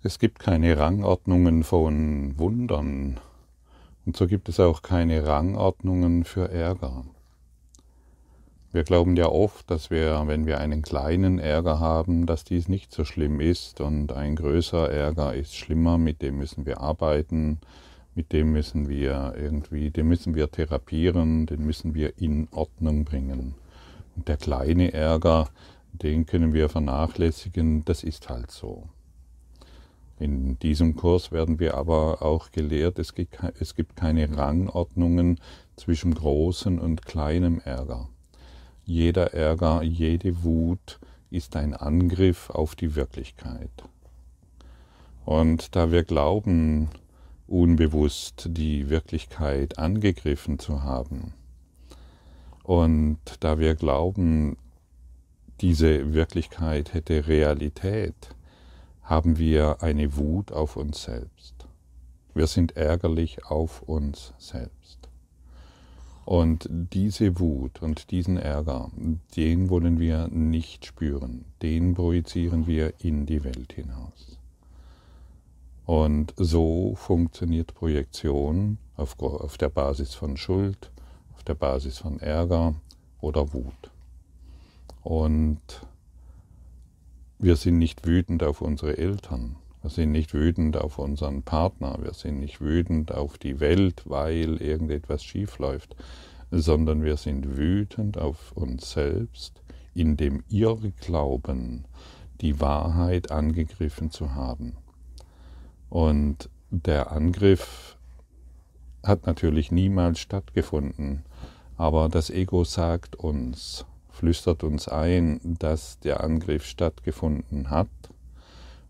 Es gibt keine Rangordnungen von Wundern und so gibt es auch keine Rangordnungen für Ärger. Wir glauben ja oft, dass wir, wenn wir einen kleinen Ärger haben, dass dies nicht so schlimm ist und ein größer Ärger ist schlimmer, mit dem müssen wir arbeiten, mit dem müssen wir irgendwie, den müssen wir therapieren, den müssen wir in Ordnung bringen. Und der kleine Ärger, den können wir vernachlässigen, das ist halt so. In diesem Kurs werden wir aber auch gelehrt, es gibt, keine Rangordnungen zwischen großem und kleinem Ärger. Jeder Ärger, jede Wut ist ein Angriff auf die Wirklichkeit. Und da wir glauben, unbewusst die Wirklichkeit angegriffen zu haben, und da wir glauben, diese Wirklichkeit hätte Realität, haben wir eine Wut auf uns selbst. Wir sind ärgerlich auf uns selbst. Und diese Wut und diesen Ärger, den wollen wir nicht spüren, den projizieren wir in die Welt hinaus. Und so funktioniert Projektion auf, auf der Basis von Schuld, auf der Basis von Ärger oder Wut. Und wir sind nicht wütend auf unsere Eltern, wir sind nicht wütend auf unseren Partner, wir sind nicht wütend auf die Welt, weil irgendetwas schief läuft, sondern wir sind wütend auf uns selbst, in dem Irrglauben, die Wahrheit angegriffen zu haben. Und der Angriff hat natürlich niemals stattgefunden, aber das Ego sagt uns, flüstert uns ein, dass der Angriff stattgefunden hat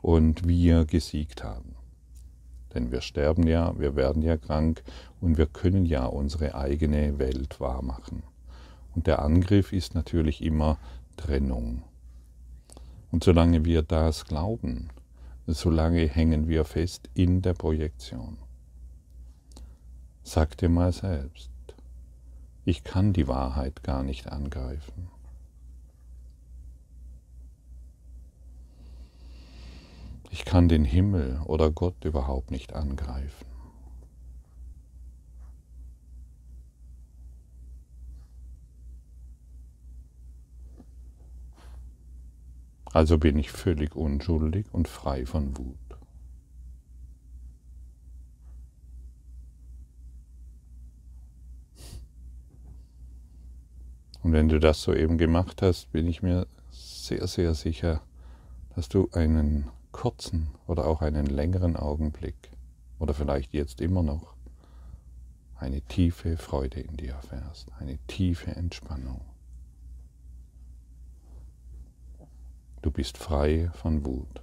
und wir gesiegt haben. Denn wir sterben ja, wir werden ja krank und wir können ja unsere eigene Welt wahrmachen. Und der Angriff ist natürlich immer Trennung. Und solange wir das glauben, solange hängen wir fest in der Projektion. Sag dir mal selbst, ich kann die Wahrheit gar nicht angreifen. Ich kann den Himmel oder Gott überhaupt nicht angreifen. Also bin ich völlig unschuldig und frei von Wut. Und wenn du das soeben gemacht hast, bin ich mir sehr, sehr sicher, dass du einen kurzen oder auch einen längeren Augenblick oder vielleicht jetzt immer noch eine tiefe Freude in dir erfährst, eine tiefe Entspannung. Du bist frei von Wut.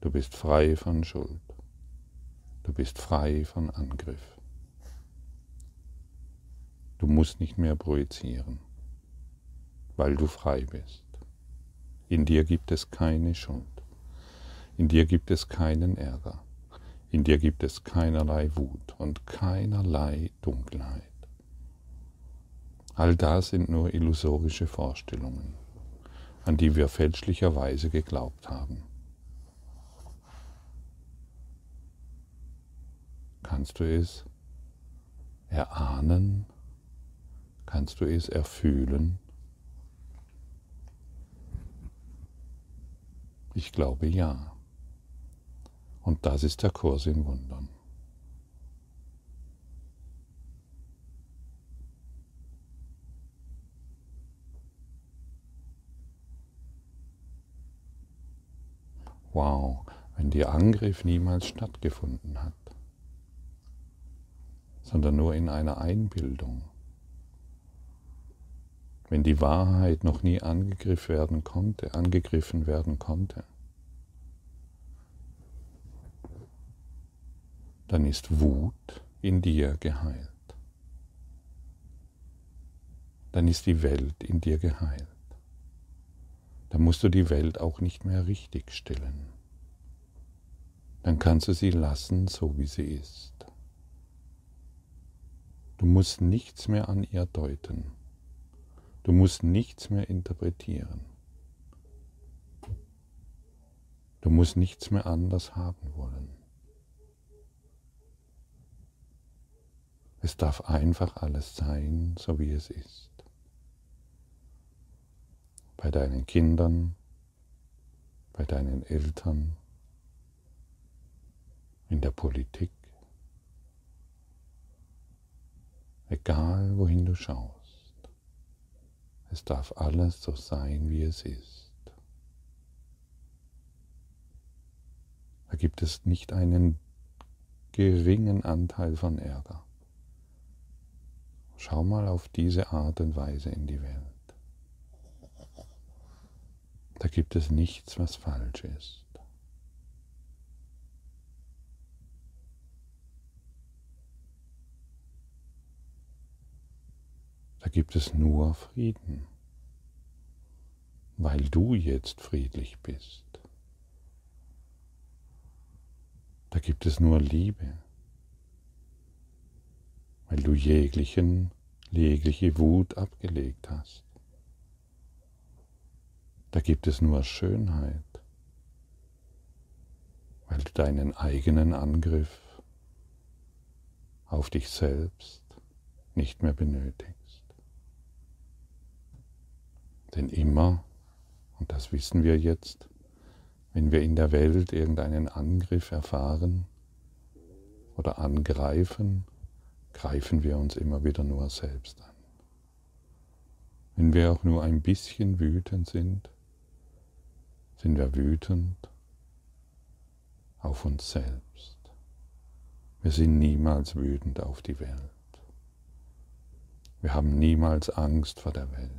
Du bist frei von Schuld. Du bist frei von Angriff. Du musst nicht mehr projizieren, weil du frei bist. In dir gibt es keine Schuld. In dir gibt es keinen Ärger. In dir gibt es keinerlei Wut und keinerlei Dunkelheit. All das sind nur illusorische Vorstellungen, an die wir fälschlicherweise geglaubt haben. Kannst du es erahnen? Kannst du es erfühlen? Ich glaube ja. Und das ist der Kurs in Wundern. Wow, wenn der Angriff niemals stattgefunden hat, sondern nur in einer Einbildung. Wenn die Wahrheit noch nie angegriffen werden konnte, angegriffen werden konnte. Dann ist Wut in dir geheilt. Dann ist die Welt in dir geheilt. Dann musst du die Welt auch nicht mehr richtigstellen. Dann kannst du sie lassen, so wie sie ist. Du musst nichts mehr an ihr deuten. Du musst nichts mehr interpretieren. Du musst nichts mehr anders haben wollen. Es darf einfach alles sein, so wie es ist. Bei deinen Kindern, bei deinen Eltern, in der Politik, egal wohin du schaust. Es darf alles so sein, wie es ist. Da gibt es nicht einen geringen Anteil von Ärger. Schau mal auf diese Art und Weise in die Welt. Da gibt es nichts, was falsch ist. Da gibt es nur Frieden, weil du jetzt friedlich bist. Da gibt es nur Liebe weil du jeglichen, jegliche Wut abgelegt hast. Da gibt es nur Schönheit, weil du deinen eigenen Angriff auf dich selbst nicht mehr benötigst. Denn immer, und das wissen wir jetzt, wenn wir in der Welt irgendeinen Angriff erfahren oder angreifen, greifen wir uns immer wieder nur selbst an. Wenn wir auch nur ein bisschen wütend sind, sind wir wütend auf uns selbst. Wir sind niemals wütend auf die Welt. Wir haben niemals Angst vor der Welt.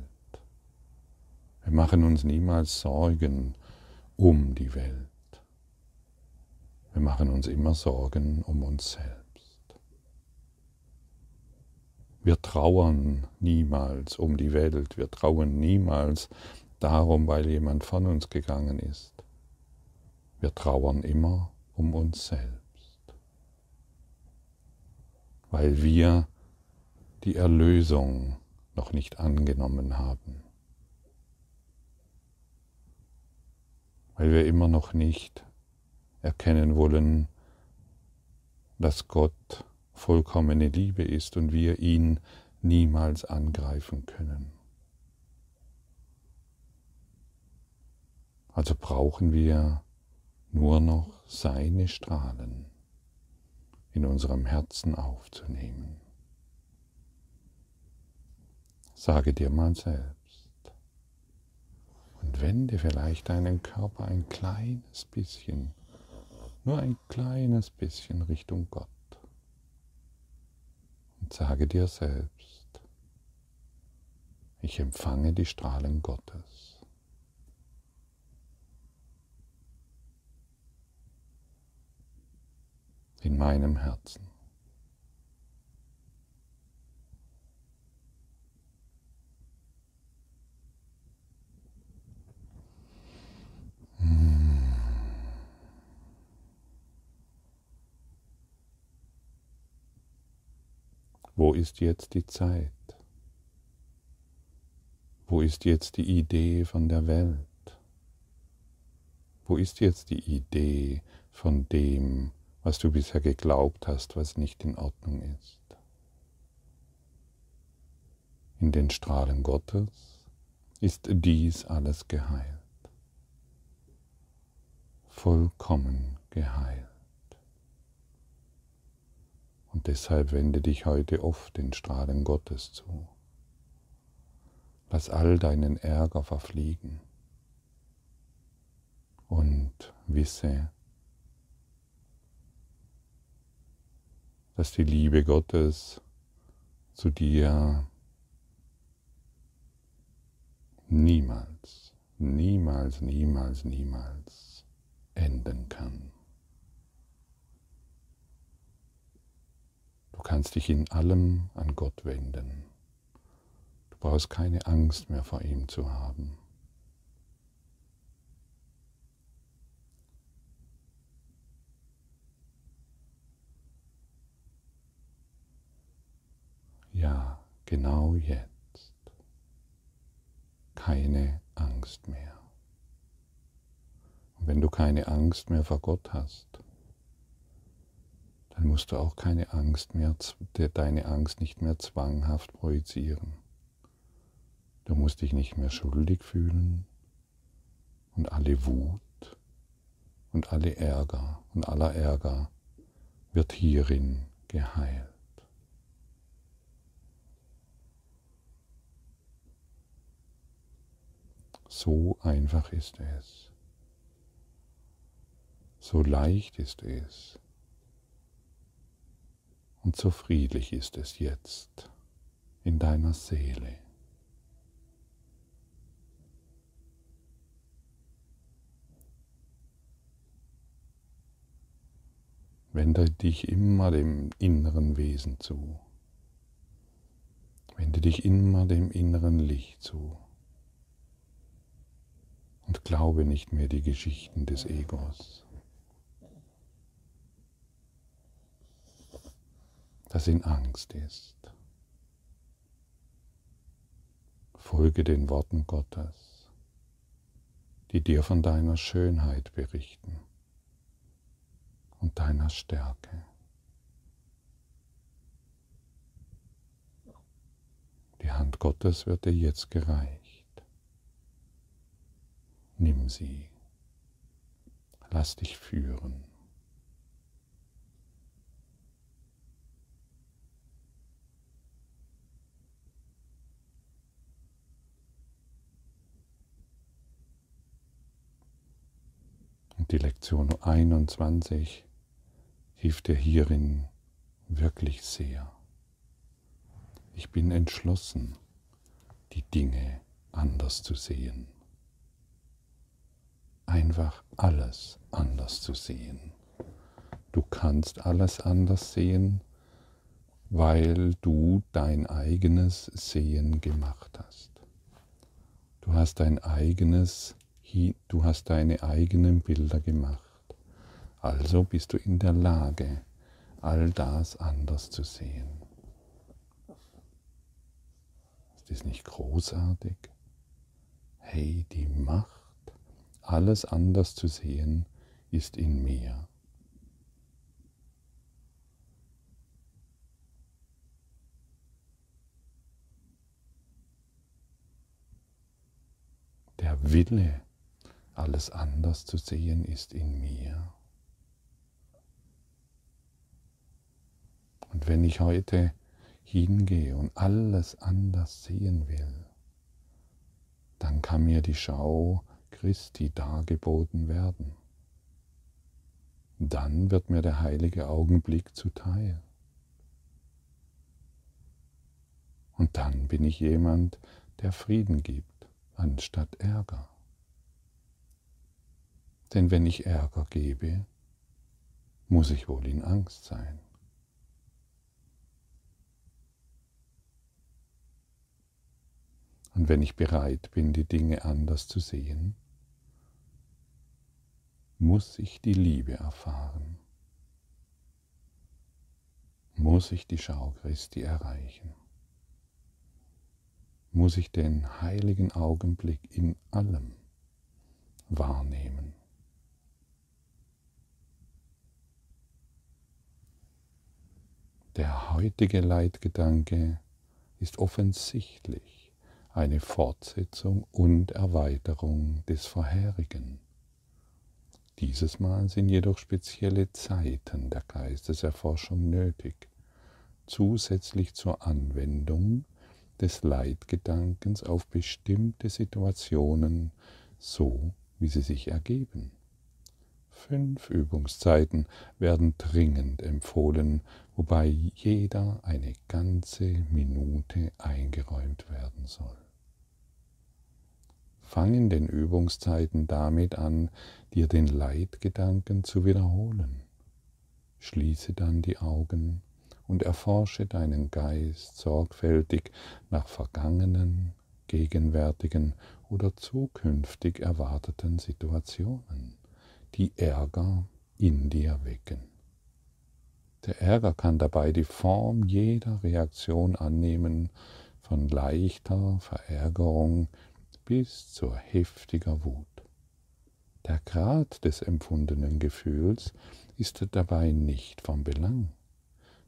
Wir machen uns niemals Sorgen um die Welt. Wir machen uns immer Sorgen um uns selbst. Wir trauern niemals um die Welt, wir trauern niemals darum, weil jemand von uns gegangen ist. Wir trauern immer um uns selbst, weil wir die Erlösung noch nicht angenommen haben, weil wir immer noch nicht erkennen wollen, dass Gott vollkommene Liebe ist und wir ihn niemals angreifen können. Also brauchen wir nur noch seine Strahlen in unserem Herzen aufzunehmen. Sage dir mal selbst und wende vielleicht deinen Körper ein kleines bisschen, nur ein kleines bisschen Richtung Gott und sage dir selbst, ich empfange die Strahlen Gottes. in meinem Herzen. Wo ist jetzt die Zeit? Wo ist jetzt die Idee von der Welt? Wo ist jetzt die Idee von dem, was du bisher geglaubt hast, was nicht in Ordnung ist? In den Strahlen Gottes ist dies alles geheilt, vollkommen geheilt. Deshalb wende dich heute oft den Strahlen Gottes zu. Lass all deinen Ärger verfliegen und wisse, dass die Liebe Gottes zu dir niemals, niemals, niemals, niemals enden kann. Du kannst dich in allem an Gott wenden. Du brauchst keine Angst mehr vor ihm zu haben. Ja, genau jetzt. Keine Angst mehr. Und wenn du keine Angst mehr vor Gott hast, dann musst du auch keine Angst mehr, deine Angst nicht mehr zwanghaft projizieren. Du musst dich nicht mehr schuldig fühlen und alle Wut und alle Ärger und aller Ärger wird hierin geheilt. So einfach ist es. So leicht ist es. Und so friedlich ist es jetzt in deiner Seele. Wende dich immer dem inneren Wesen zu. Wende dich immer dem inneren Licht zu. Und glaube nicht mehr die Geschichten des Egos. Das in Angst ist. Folge den Worten Gottes, die dir von deiner Schönheit berichten und deiner Stärke. Die Hand Gottes wird dir jetzt gereicht. Nimm sie. Lass dich führen. Und die Lektion 21 hilft dir hierin wirklich sehr. Ich bin entschlossen, die Dinge anders zu sehen. Einfach alles anders zu sehen. Du kannst alles anders sehen, weil du dein eigenes Sehen gemacht hast. Du hast dein eigenes, du hast deine eigenen Bilder gemacht. Also bist du in der Lage, all das anders zu sehen. Ist das nicht großartig? Hey, die Macht, alles anders zu sehen, ist in mir. Der Wille, alles anders zu sehen, ist in mir. Und wenn ich heute hingehe und alles anders sehen will, dann kann mir die Schau Christi dargeboten werden. Dann wird mir der heilige Augenblick zuteil. Und dann bin ich jemand, der Frieden gibt, anstatt Ärger. Denn wenn ich Ärger gebe, muss ich wohl in Angst sein. Und wenn ich bereit bin, die Dinge anders zu sehen, muss ich die Liebe erfahren, muss ich die Schau Christi erreichen, muss ich den heiligen Augenblick in allem wahrnehmen. Der heutige Leitgedanke ist offensichtlich eine Fortsetzung und Erweiterung des vorherigen. Dieses Mal sind jedoch spezielle Zeiten der Geisteserforschung nötig, zusätzlich zur Anwendung des Leitgedankens auf bestimmte Situationen, so wie sie sich ergeben. Fünf Übungszeiten werden dringend empfohlen, wobei jeder eine ganze Minute eingeräumt werden soll. Fang in den Übungszeiten damit an, dir den Leitgedanken zu wiederholen. Schließe dann die Augen und erforsche deinen Geist sorgfältig nach vergangenen, gegenwärtigen oder zukünftig erwarteten Situationen, die Ärger in dir wecken. Der Ärger kann dabei die Form jeder Reaktion annehmen, von leichter Verärgerung bis zur heftiger Wut. Der Grad des empfundenen Gefühls ist dabei nicht vom Belang.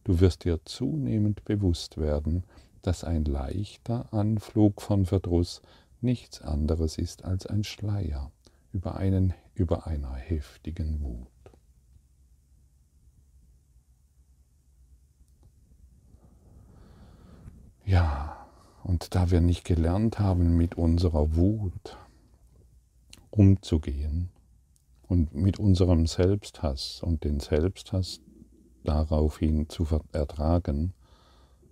Du wirst dir zunehmend bewusst werden, dass ein leichter Anflug von Verdruss nichts anderes ist als ein Schleier über, einen, über einer heftigen Wut. Ja, und da wir nicht gelernt haben, mit unserer Wut umzugehen und mit unserem Selbsthass und den Selbsthass daraufhin zu ertragen,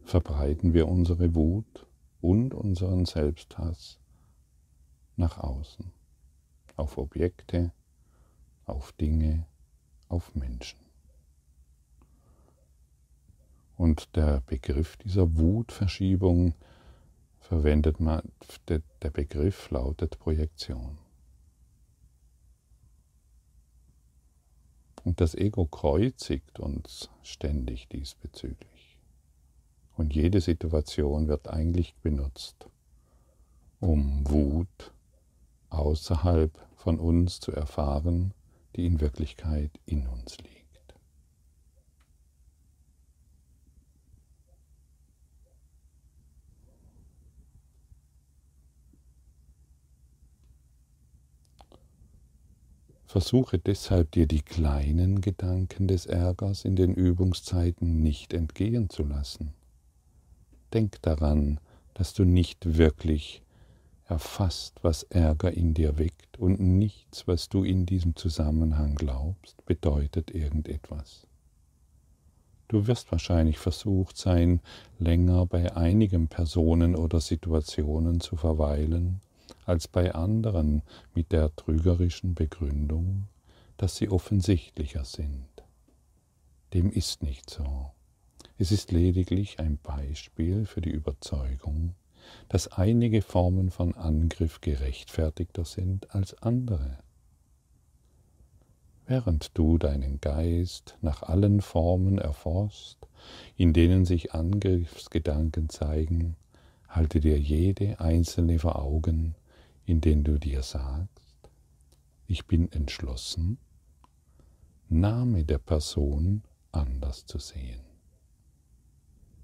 verbreiten wir unsere Wut und unseren Selbsthass nach außen, auf Objekte, auf Dinge, auf Menschen. Und der Begriff dieser Wutverschiebung verwendet man, der Begriff lautet Projektion. Und das Ego kreuzigt uns ständig diesbezüglich. Und jede Situation wird eigentlich benutzt, um Wut außerhalb von uns zu erfahren, die in Wirklichkeit in uns liegt. Versuche deshalb dir die kleinen Gedanken des Ärgers in den Übungszeiten nicht entgehen zu lassen. Denk daran, dass du nicht wirklich erfasst, was Ärger in dir weckt und nichts, was du in diesem Zusammenhang glaubst, bedeutet irgendetwas. Du wirst wahrscheinlich versucht sein, länger bei einigen Personen oder Situationen zu verweilen, als bei anderen mit der trügerischen Begründung, dass sie offensichtlicher sind. Dem ist nicht so. Es ist lediglich ein Beispiel für die Überzeugung, dass einige Formen von Angriff gerechtfertigter sind als andere. Während du deinen Geist nach allen Formen erforschst, in denen sich Angriffsgedanken zeigen, halte dir jede einzelne vor Augen indem du dir sagst, ich bin entschlossen, Name der Person anders zu sehen.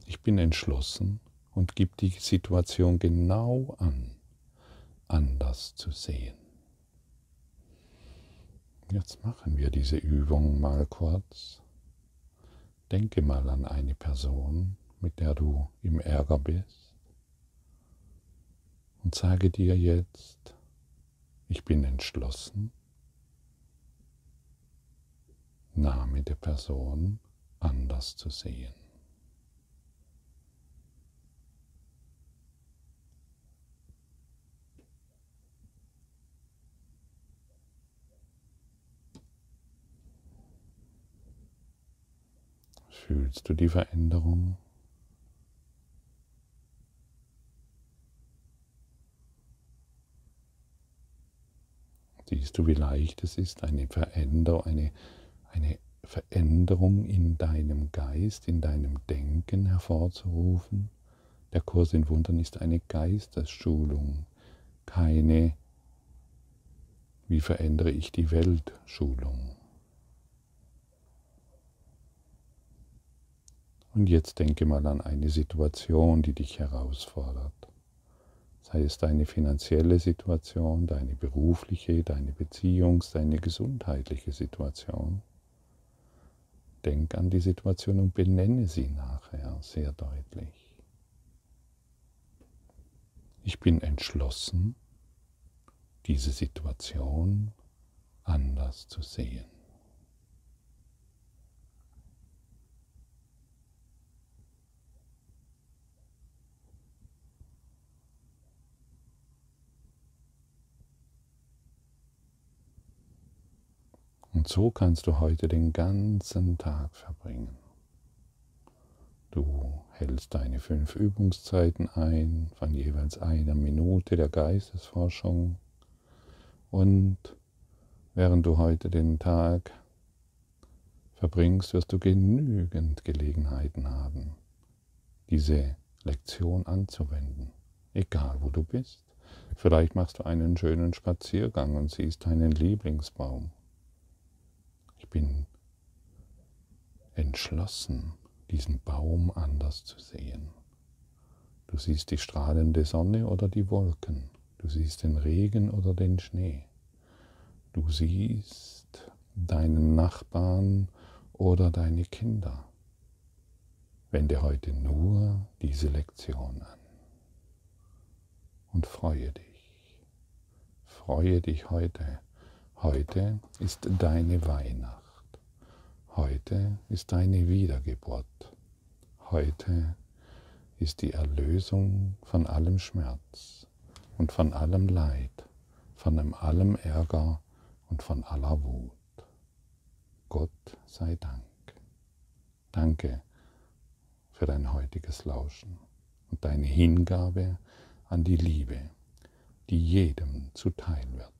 Ich bin entschlossen und gib die Situation genau an, anders zu sehen. Jetzt machen wir diese Übung mal kurz. Denke mal an eine Person, mit der du im Ärger bist und sage dir jetzt, ich bin entschlossen, Name der Person anders zu sehen. Fühlst du die Veränderung? Siehst du, wie leicht es ist, eine Veränderung, eine, eine Veränderung in deinem Geist, in deinem Denken hervorzurufen? Der Kurs in Wundern ist eine Geistesschulung, keine wie verändere ich die Welt Schulung. Und jetzt denke mal an eine Situation, die dich herausfordert sei es deine finanzielle Situation, deine berufliche, deine Beziehungs-, deine gesundheitliche Situation. Denk an die Situation und benenne sie nachher sehr deutlich. Ich bin entschlossen, diese Situation anders zu sehen. Und so kannst du heute den ganzen Tag verbringen. Du hältst deine fünf Übungszeiten ein von jeweils einer Minute der Geistesforschung und während du heute den Tag verbringst, wirst du genügend Gelegenheiten haben, diese Lektion anzuwenden, egal wo du bist, Vielleicht machst du einen schönen Spaziergang und siehst deinen Lieblingsbaum. Ich bin entschlossen, diesen Baum anders zu sehen. Du siehst die strahlende Sonne oder die Wolken. Du siehst den Regen oder den Schnee. Du siehst deinen Nachbarn oder deine Kinder. Wende heute nur diese Lektion an und freue dich. Freue dich heute. Heute ist deine Weihnacht. Heute ist deine Wiedergeburt. Heute ist die Erlösung von allem Schmerz und von allem Leid, von allem Ärger und von aller Wut. Gott sei Dank. Danke für dein heutiges Lauschen und deine Hingabe an die Liebe, die jedem zuteil wird.